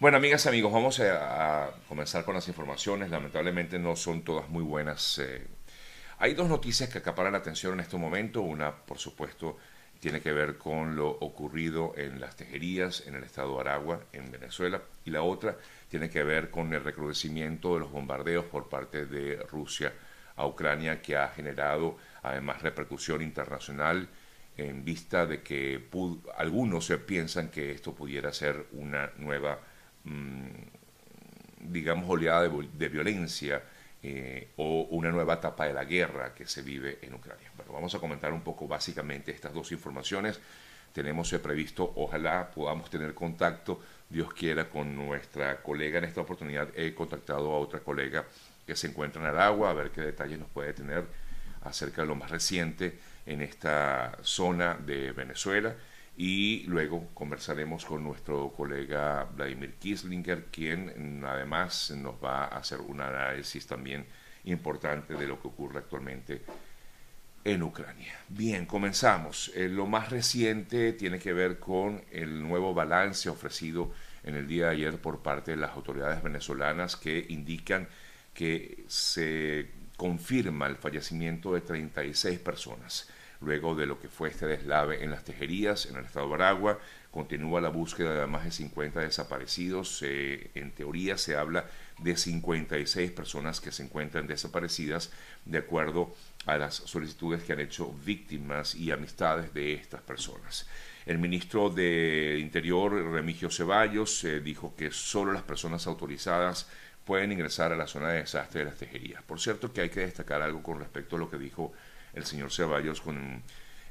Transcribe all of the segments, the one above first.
Bueno, amigas y amigos, vamos a, comenzar con las informaciones. Lamentablemente no son todas muy buenas. Eh. hay dos noticias que acaparan la atención en este momento. Una, por supuesto, tiene que ver con lo ocurrido en las tejerías en el estado de Aragua, en Venezuela. Y la otra tiene que ver con el recrudecimiento de los bombardeos por parte de Rusia a Ucrania, que ha generado además repercusión internacional en vista de que algunos piensan que esto pudiera ser una nueva digamos, oleada de, violencia eh, o una nueva etapa de la guerra que se vive en Ucrania. Bueno, vamos a comentar un poco básicamente estas dos informaciones. Tenemos previsto, ojalá podamos tener contacto, Dios quiera, con nuestra colega. En esta oportunidad he contactado a otra colega que se encuentra en Aragua, a ver qué detalles nos puede tener acerca de lo más reciente en esta zona de Venezuela y luego conversaremos con nuestro colega Vladimir Kislinger, quien además nos va a hacer un análisis también importante de lo que ocurre actualmente en Ucrania. Bien, comenzamos. Eh, lo más reciente tiene que ver con el nuevo balance ofrecido en el día de ayer por parte de las autoridades venezolanas que indican que se confirma el fallecimiento de 36 personas luego de lo que fue este deslave en las tejerías en el estado de Aragua. Continúa la búsqueda de más de 50 desaparecidos. en teoría se habla de 56 personas que se encuentran desaparecidas de acuerdo a las solicitudes que han hecho víctimas y amistades de estas personas. El ministro de Interior, Remigio Ceballos, eh, dijo que solo las personas autorizadas pueden ingresar a la zona de desastre de las tejerías. Por cierto que hay que destacar algo con respecto a lo que dijo el señor Ceballos con,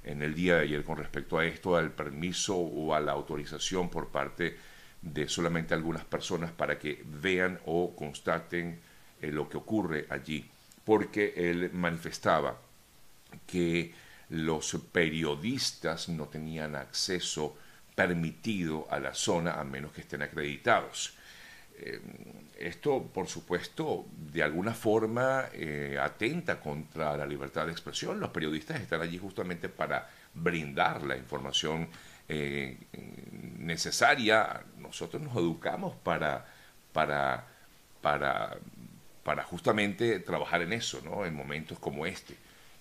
en el día de ayer con respecto a esto, al permiso o a la autorización por parte de solamente algunas personas para que vean o constaten eh, lo que ocurre allí, porque él manifestaba que los periodistas no tenían acceso permitido a la zona a menos que estén acreditados. Eh, esto, por supuesto, de alguna forma eh, atenta contra la libertad de expresión. Los periodistas están allí justamente para brindar la información eh, necesaria. Nosotros nos educamos para, para, para, para justamente trabajar en eso, ¿no? en momentos como este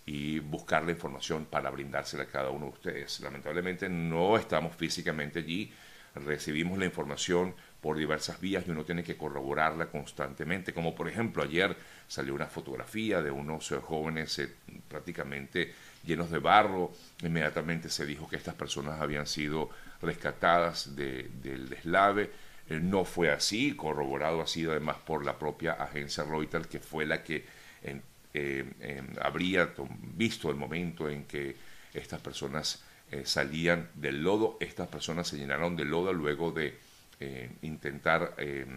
y buscar la información para brindársela a cada uno de ustedes. Lamentablemente no estamos físicamente allí, recibimos la información por diversas vías y uno tiene que corroborarla constantemente. Como por ejemplo ayer salió una fotografía de unos eh, jóvenes eh, prácticamente llenos de barro. Inmediatamente se dijo que estas personas habían sido rescatadas del deslave. Eh, no fue así, corroborado sido además por la propia agencia Reuters, que fue la que habría visto el momento en que estas personas salían del lodo. Estas personas se llenaron de lodo luego de eh, intentar em,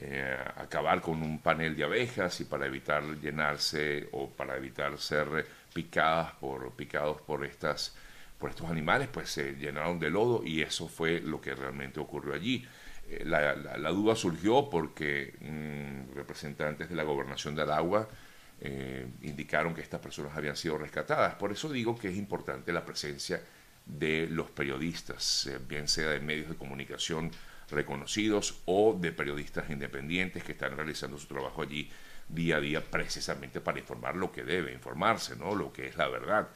eh, acabar con un panel de abejas y para evitar llenarse o para evitar ser picadas por picados por estas por estos animales pues se llenaron de lodo y eso fue lo que realmente ocurrió allí. Eh, la, duda surgió porque mm, representantes de la gobernación de Aragua indicaron que estas personas habían sido rescatadas. Por eso digo que es importante la presencia de los periodistas, eh, bien sea de medios de comunicación reconocidos o de periodistas independientes que están realizando su trabajo allí día a día precisamente para informar lo que debe informarse, ¿no? Lo que es la verdad,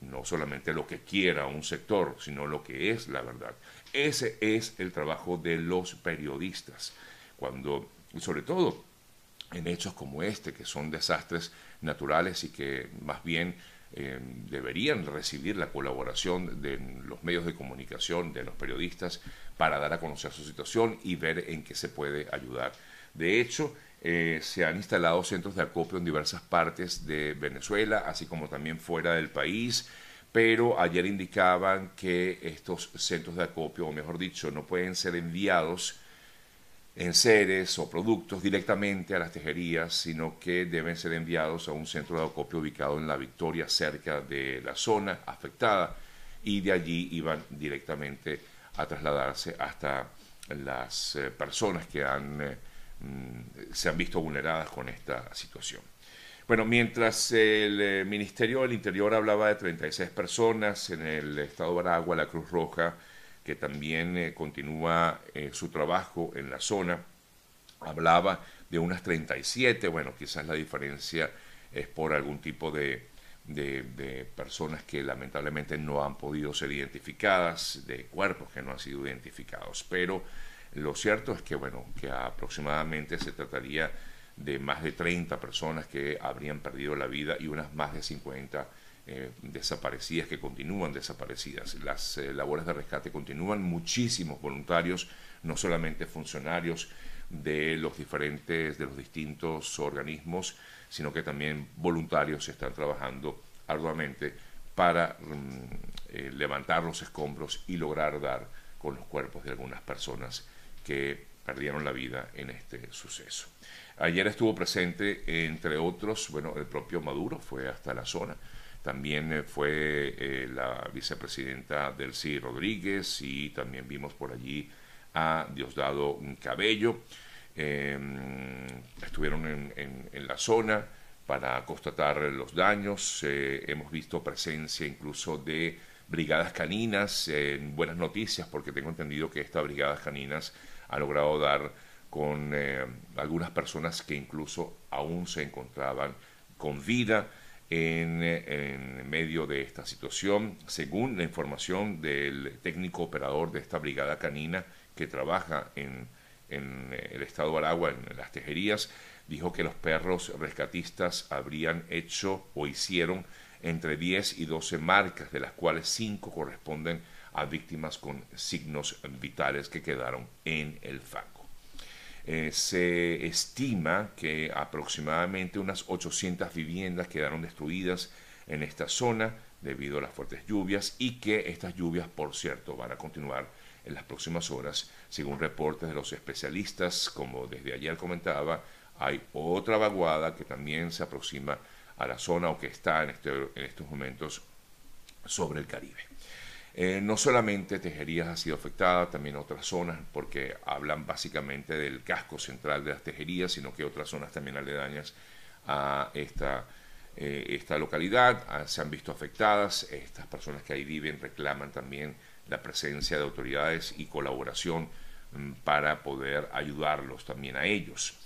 no solamente lo que quiera un sector, sino lo que es la verdad. Ese es el trabajo de los periodistas. Cuando, sobre todo en hechos como este, que son desastres naturales y que más bien eh, deberían recibir la colaboración de los medios de comunicación, de los periodistas, para dar a conocer su situación y ver en qué se puede ayudar. De hecho, eh, se han instalado centros de acopio en diversas partes de Venezuela, así como también fuera del país, pero ayer indicaban que estos centros de acopio, o mejor dicho, no pueden ser enviados en seres o productos directamente a las tejerías, sino que deben ser enviados a un centro de acopio ubicado en La Victoria, cerca de la zona afectada, y de allí iban directamente a trasladarse hasta las eh, personas que eh, mm, se han visto vulneradas con esta situación. Bueno, mientras el eh, Ministerio del Interior hablaba de 36 personas en el estado de Aragua, la Cruz Roja que también eh, continúa eh, su trabajo en la zona, hablaba de unas 37, bueno, quizás la diferencia es por algún tipo de, de, personas que lamentablemente no han podido ser identificadas, de cuerpos que no han sido identificados, pero lo cierto es que, bueno, que aproximadamente se trataría de más de 30 personas que habrían perdido la vida y unas más de 50 eh, desaparecidas que continúan desaparecidas. Las eh, labores de rescate continúan, muchísimos voluntarios, no solamente funcionarios de los diferentes, de los distintos organismos, sino que también voluntarios están trabajando arduamente para mm, eh, levantar los escombros y lograr dar con los cuerpos de algunas personas que perdieron la vida en este suceso. Ayer estuvo presente, entre otros, bueno, el propio Maduro fue hasta la zona. También eh, fue eh, la vicepresidenta Delcy Rodríguez y también vimos por allí a Diosdado Cabello. Em, estuvieron en, la zona para constatar los daños. Eh, hemos visto presencia incluso de brigadas caninas. en buenas noticias porque tengo entendido que estas brigadas caninas ha logrado dar con algunas personas que incluso aún se encontraban con vida en, medio de esta situación. Según la información del técnico operador de esta brigada canina que trabaja en, en el estado de Aragua, en las tejerías, dijo que los perros rescatistas habrían hecho o hicieron entre 10 y 12 marcas, de las cuales 5 corresponden a víctimas con signos vitales que quedaron en el fango. Eh, se estima que aproximadamente unas 800 viviendas quedaron destruidas en esta zona debido a las fuertes lluvias y que estas lluvias, por cierto, van a continuar en las próximas horas, según reportes de los especialistas, como desde ayer comentaba, hay otra vaguada que también se aproxima a la zona o que está en, este, en estos momentos sobre el Caribe. Eh, no solamente Tejerías ha sido afectada, también otras zonas, porque hablan básicamente del casco central de las Tejerías, sino que otras zonas también aledañas a esta, eh, esta localidad ah, se han visto afectadas. Estas personas que ahí viven reclaman también la presencia de autoridades y colaboración mm, para poder ayudarlos también a ellos.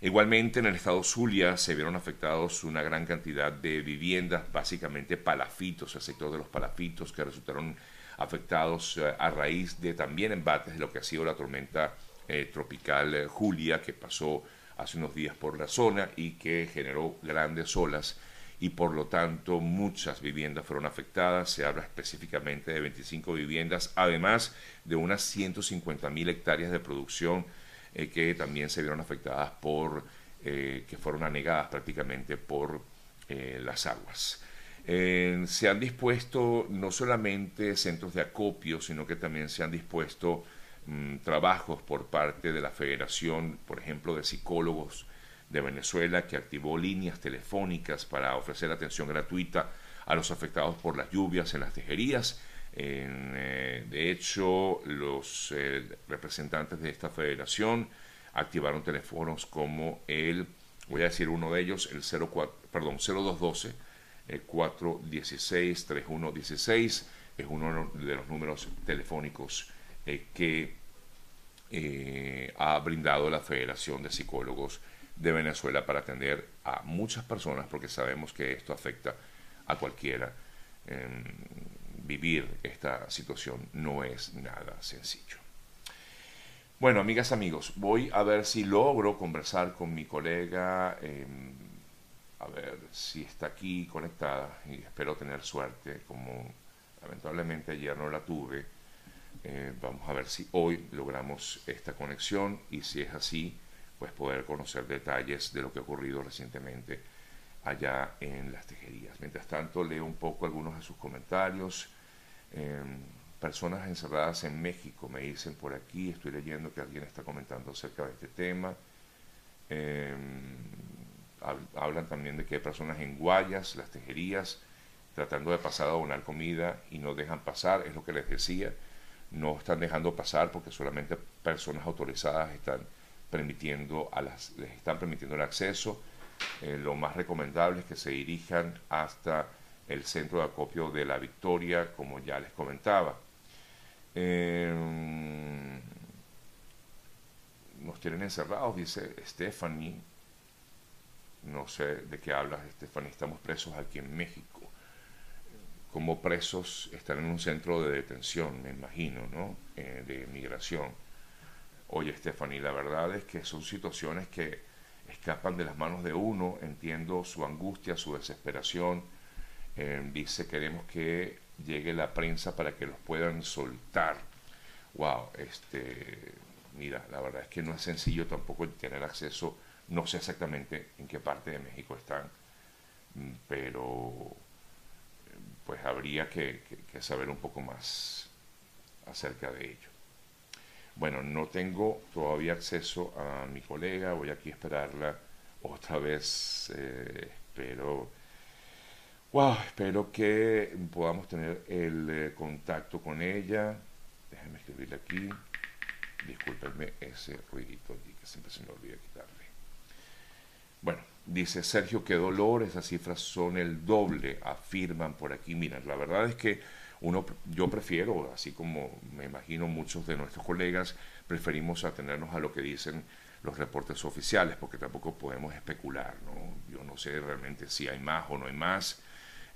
Igualmente en el estado Zulia se vieron afectados una gran cantidad de viviendas, básicamente palafitos, el sector de los palafitos que resultaron afectados eh, a raíz de también embates de lo que ha sido la tormenta eh, tropical eh, Julia que pasó hace unos días por la zona y que generó grandes olas y por lo tanto muchas viviendas fueron afectadas. Se habla específicamente de 25 viviendas, además de unas 150 mil hectáreas de producción que también se vieron afectadas por, que fueron anegadas prácticamente por las aguas. Eh, se han dispuesto no solamente centros de acopio, sino que también se han dispuesto mm, trabajos por parte de la Federación, por ejemplo, de Psicólogos de Venezuela, que activó líneas telefónicas para ofrecer atención gratuita a los afectados por las lluvias en las tejerías. Eh, de hecho, los eh, representantes de esta federación activaron teléfonos como el, voy a decir uno de ellos, el 04, perdón, 0212 416-3116 es uno de los números telefónicos eh, que eh, ha brindado la Federación de Psicólogos de Venezuela para atender a muchas personas, porque sabemos que esto afecta a cualquiera. Vivir esta situación no es nada sencillo. Bueno, amigas, amigos, voy a ver si logro conversar con mi colega em, a ver si está aquí conectada y espero tener suerte, como lamentablemente ayer no la tuve. Eh, vamos a ver si hoy logramos esta conexión y si es así, pues poder conocer detalles de lo que ha ocurrido recientemente allá en las tejerías. Mientras tanto, leo un poco algunos de sus comentarios. Em, personas encerradas en México me dicen por aquí, estoy leyendo que alguien está comentando acerca de este tema. Em, hablan también de que hay personas en Guayas, las tejerías, tratando de pasar a donar comida y no dejan pasar, es lo que les decía, no están dejando pasar porque solamente personas autorizadas están permitiendo a las, les están permitiendo el acceso. Eh, lo más recomendable es que se dirijan hasta el centro de acopio de la Victoria, como ya les comentaba. Em, nos tienen encerrados, dice Stephanie. No sé de qué hablas, Stephanie. Estamos presos aquí en México. Como presos están en un centro de detención, me imagino, ¿no? Eh, de migración. Oye, Stephanie, la verdad es que son situaciones que escapan de las manos de uno. Entiendo su angustia, su desesperación. Eh, dice, queremos que llegue la prensa para que los puedan soltar. Wow, este, mira, la verdad es que no es sencillo tampoco tener acceso, no sé exactamente en qué parte de México están, mm, pero pues habría que, saber un poco más acerca de ello. Bueno, no tengo todavía acceso a mi colega, voy aquí a esperarla otra vez, eh, espero Wow, espero que podamos tener el eh, contacto con ella. Déjenme escribirle aquí. Discúlpenme ese ruidito allí que siempre se me olvida quitarle. Bueno, dice Sergio, qué dolor, esas cifras son el doble, afirman por aquí. Mira, la verdad es que uno, yo prefiero, así como me imagino muchos de nuestros colegas, preferimos atenernos a lo que dicen los reportes oficiales, porque tampoco podemos especular, ¿no? Yo no sé realmente si hay más o no hay más.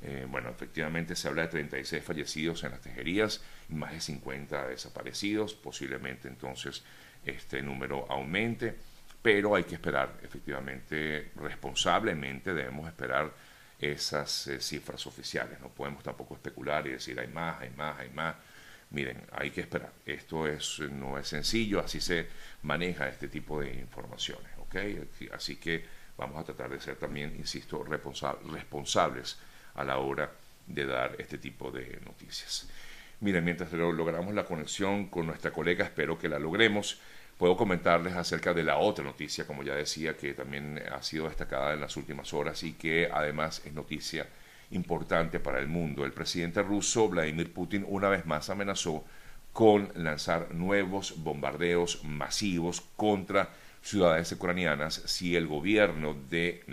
Eh, bueno, efectivamente se habla de 36 fallecidos en las tejerías más de 50 desaparecidos. Posiblemente entonces este número aumente, pero hay que esperar, efectivamente, responsablemente debemos esperar esas eh, cifras oficiales. No podemos tampoco especular y decir hay más, hay más, hay más. Miren, hay que esperar. Esto es, no es sencillo, así se maneja este tipo de informaciones. Así que vamos a tratar de ser también, insisto, responsables a la hora de dar este tipo de noticias. Miren, mientras logramos la conexión con nuestra colega, espero que la logremos, puedo comentarles acerca de la otra noticia, como ya decía, que también ha sido destacada en las últimas horas y que además es noticia importante para el mundo. El presidente ruso, Vladimir Putin, una vez más amenazó con lanzar nuevos bombardeos masivos contra ciudades ucranianas si el gobierno de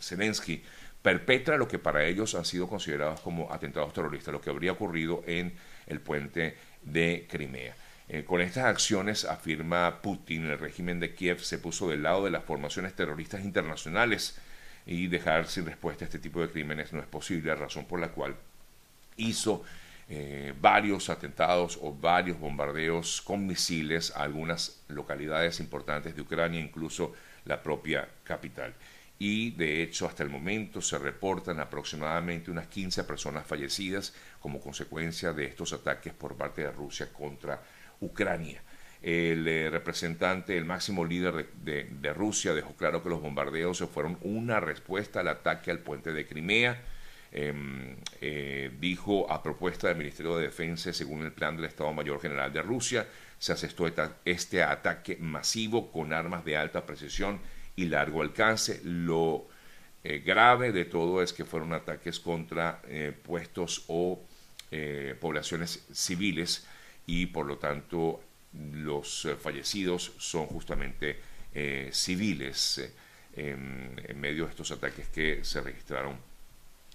Zelensky perpetra lo que para ellos han sido considerados como atentados terroristas, lo que habría ocurrido en el puente de Crimea. Eh, con estas acciones, afirma Putin, el régimen de Kiev se puso del lado de las formaciones terroristas internacionales y dejar sin respuesta este tipo de crímenes no es posible, razón por la cual hizo eh, varios atentados o varios bombardeos con misiles a algunas localidades importantes de Ucrania, incluso la propia capital. Y de hecho hasta el momento se reportan aproximadamente unas 15 personas fallecidas como consecuencia de estos ataques por parte de Rusia contra Ucrania. El eh, representante, el máximo líder de, Rusia dejó claro que los bombardeos fueron una respuesta al ataque al puente de Crimea. Em, eh, dijo a propuesta del Ministerio de Defensa, según el plan del Estado Mayor General de Rusia, se asestó este ataque masivo con armas de alta precisión y largo alcance. Lo eh, grave de todo es que fueron ataques contra puestos o poblaciones civiles y por lo tanto los fallecidos son justamente civiles en, medio de estos ataques que se registraron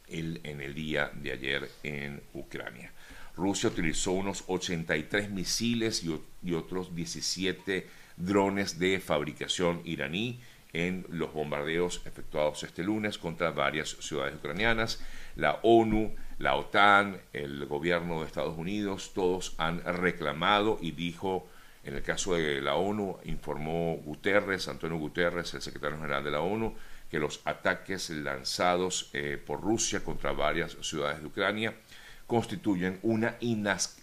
en el día de ayer en Ucrania. Rusia utilizó unos 83 misiles y, y otros 17 drones de fabricación iraní en los bombardeos efectuados este lunes contra varias ciudades ucranianas. La ONU, la OTAN, el gobierno de Estados Unidos, todos han reclamado y dijo, en el caso de la ONU, informó Guterres, Antonio Guterres, el secretario general de la ONU, que los ataques lanzados eh, por Rusia contra varias ciudades de Ucrania constituyen una,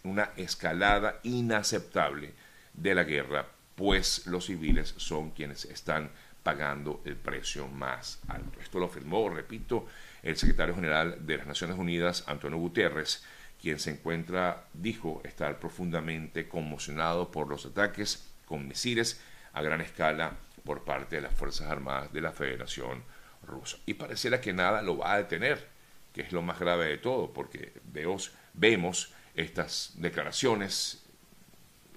una escalada inaceptable de la guerra, pues los civiles son quienes están pagando el precio más alto. Esto lo afirmó, repito, el secretario general de las Naciones Unidas, Antonio Guterres, quien se encuentra, dijo, estar profundamente conmocionado por los ataques con misiles a gran escala por parte de las Fuerzas Armadas de la Federación Rusa. Y pareciera que nada lo va a detener, que es lo más grave de todo, porque vemos estas declaraciones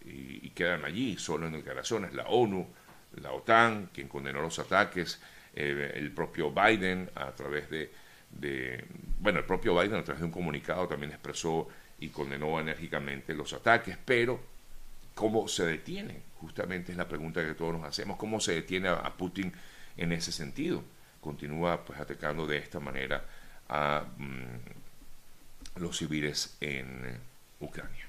y quedan allí solo en declaraciones. La ONU, la OTAN, quien condenó los ataques, eh, el propio Biden a través de, bueno, el propio Biden a través de un comunicado también expresó y condenó enérgicamente los ataques, pero ¿cómo se detiene? Justamente es la pregunta que todos nos hacemos, ¿cómo se detiene a Putin en ese sentido? Continúa pues atacando de esta manera a mm, los civiles en Ucrania.